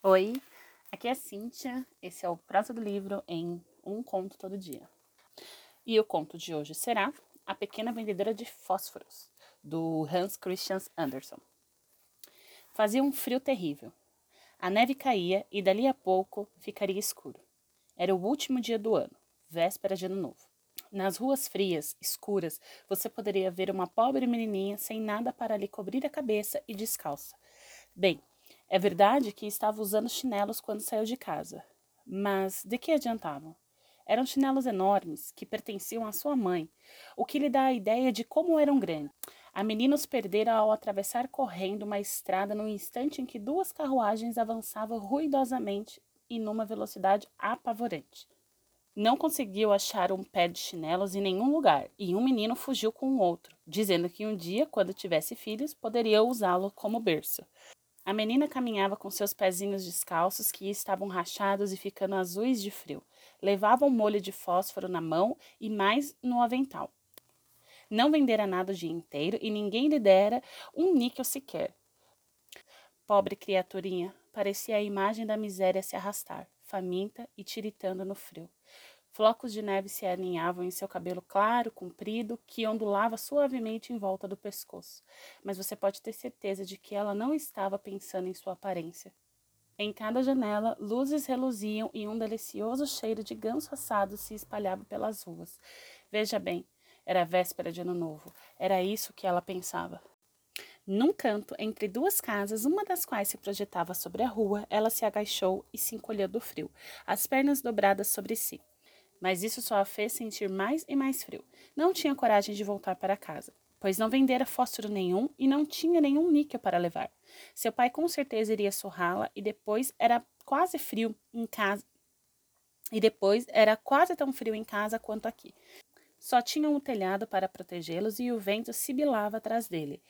Oi, aqui é a Cíntia. Esse é o prazo do livro em Um Conto Todo Dia. E o conto de hoje será A Pequena Vendedora de Fósforos, do Hans Christian Andersen. Fazia um frio terrível. A neve caía e dali a pouco ficaria escuro. Era o último dia do ano, véspera de ano novo. Nas ruas frias, escuras, você poderia ver uma pobre menininha sem nada para lhe cobrir a cabeça e descalça. Bem, é verdade que estava usando chinelos quando saiu de casa, mas de que adiantavam? Eram chinelos enormes que pertenciam à sua mãe, o que lhe dá a ideia de como eram grandes. A menina os perdera ao atravessar correndo uma estrada no instante em que duas carruagens avançavam ruidosamente e numa velocidade apavorante. Não conseguiu achar um pé de chinelos em nenhum lugar e um menino fugiu com o outro, dizendo que um dia, quando tivesse filhos, poderia usá-lo como berço. A menina caminhava com seus pezinhos descalços que estavam rachados e ficando azuis de frio. Levava um molho de fósforo na mão e mais no avental. Não vendera nada o dia inteiro e ninguém lhe dera um níquel sequer. Pobre criaturinha, parecia a imagem da miséria se arrastar, faminta e tiritando no frio. Flocos de neve se aninhavam em seu cabelo claro, comprido, que ondulava suavemente em volta do pescoço, mas você pode ter certeza de que ela não estava pensando em sua aparência. Em cada janela, luzes reluziam e um delicioso cheiro de ganso assado se espalhava pelas ruas. Veja bem, era véspera de ano novo. Era isso que ela pensava. Num canto, entre duas casas, uma das quais se projetava sobre a rua, ela se agachou e se encolheu do frio, as pernas dobradas sobre si mas isso só a fez sentir mais e mais frio. Não tinha coragem de voltar para casa, pois não vendera fósforo nenhum e não tinha nenhum níquel para levar. Seu pai com certeza iria surrá-la e depois era quase frio em casa. E depois era quase tão frio em casa quanto aqui. Só tinham o telhado para protegê-los e o vento sibilava atrás dele,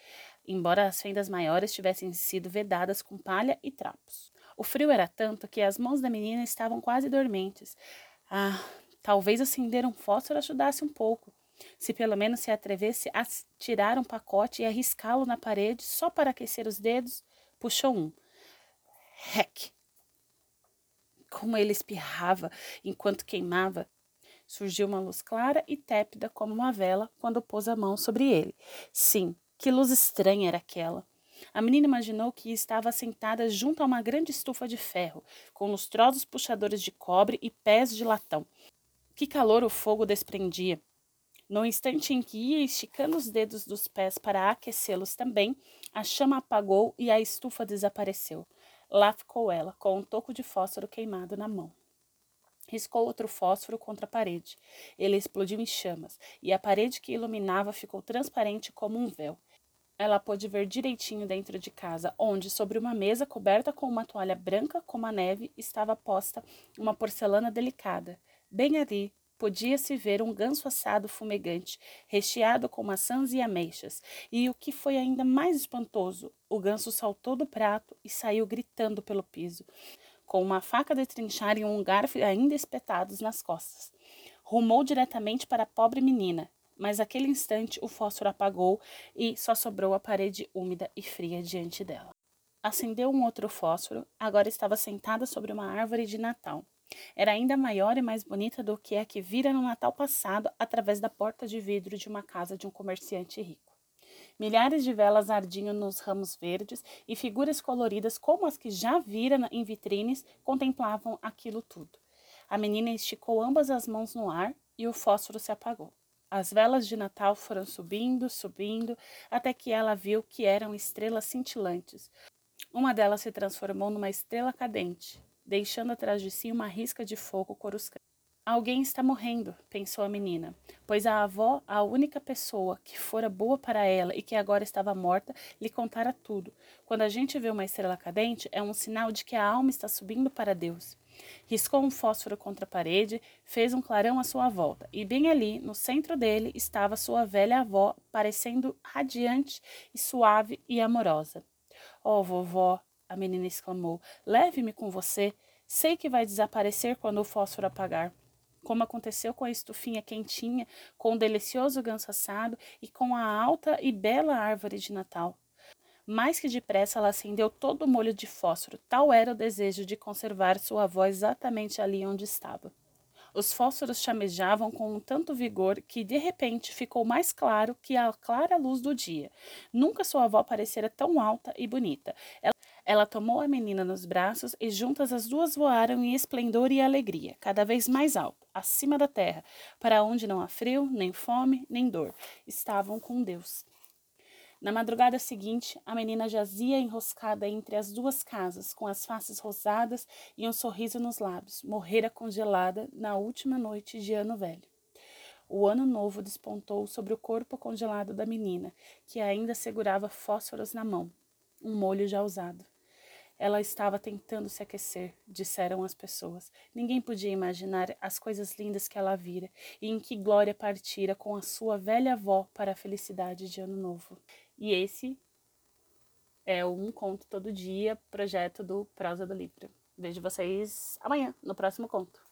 embora as fendas maiores tivessem sido vedadas com palha e trapos. O frio era tanto que as mãos da menina estavam quase dormentes. Ah, Talvez acender um fósforo ajudasse um pouco. Se pelo menos se atrevesse a tirar um pacote e arriscá-lo na parede só para aquecer os dedos, puxou um. Heck! Como ele espirrava enquanto queimava. Surgiu uma luz clara e tépida como uma vela quando pôs a mão sobre ele. Sim, que luz estranha era aquela. A menina imaginou que estava sentada junto a uma grande estufa de ferro, com lustrosos puxadores de cobre e pés de latão. Que calor o fogo desprendia! No instante em que ia esticando os dedos dos pés para aquecê-los também, a chama apagou e a estufa desapareceu. Lá ficou ela, com um toco de fósforo queimado na mão. Riscou outro fósforo contra a parede. Ele explodiu em chamas, e a parede que iluminava ficou transparente como um véu. Ela pôde ver direitinho dentro de casa, onde, sobre uma mesa coberta com uma toalha branca como a neve, estava posta uma porcelana delicada. Bem ali, podia-se ver um ganso assado fumegante, recheado com maçãs e ameixas. E o que foi ainda mais espantoso, o ganso saltou do prato e saiu gritando pelo piso, com uma faca de trinchar e um garfo ainda espetados nas costas. Rumou diretamente para a pobre menina, mas naquele instante o fósforo apagou e só sobrou a parede úmida e fria diante dela. Acendeu um outro fósforo, agora estava sentada sobre uma árvore de Natal. Era ainda maior e mais bonita do que a que vira no Natal passado através da porta de vidro de uma casa de um comerciante rico. Milhares de velas ardiam nos ramos verdes e figuras coloridas como as que já vira em vitrines contemplavam aquilo tudo. A menina esticou ambas as mãos no ar e o fósforo se apagou. As velas de Natal foram subindo, subindo, até que ela viu que eram estrelas cintilantes. Uma delas se transformou numa estrela cadente, deixando atrás de si uma risca de fogo coruscante. Alguém está morrendo, pensou a menina, pois a avó, a única pessoa que fora boa para ela e que agora estava morta, lhe contara tudo. Quando a gente vê uma estrela cadente, é um sinal de que a alma está subindo para Deus. Riscou um fósforo contra a parede, fez um clarão à sua volta, e bem ali, no centro dele, estava sua velha avó, parecendo radiante e suave e amorosa. Oh, vovó, a menina exclamou. Leve-me com você. Sei que vai desaparecer quando o fósforo apagar. Como aconteceu com a estufinha quentinha, com o delicioso ganso assado e com a alta e bela árvore de Natal. Mais que depressa, ela acendeu todo o molho de fósforo, tal era o desejo de conservar sua avó exatamente ali onde estava. Os fósforos chamejavam com tanto vigor que de repente ficou mais claro que a clara luz do dia. Nunca sua avó parecera tão alta e bonita. Ela, ela tomou a menina nos braços e juntas as duas voaram em esplendor e alegria, cada vez mais alto, acima da terra, para onde não há frio, nem fome, nem dor. Estavam com Deus. Na madrugada seguinte, a menina jazia enroscada entre as duas casas, com as faces rosadas e um sorriso nos lábios. Morrera congelada na última noite de ano velho. O ano novo despontou sobre o corpo congelado da menina, que ainda segurava fósforos na mão, um molho já usado. Ela estava tentando se aquecer, disseram as pessoas. Ninguém podia imaginar as coisas lindas que ela vira e em que glória partira com a sua velha avó para a felicidade de Ano Novo. E esse é o Um Conto Todo Dia, projeto do Prosa do Livro. Vejo vocês amanhã, no próximo conto.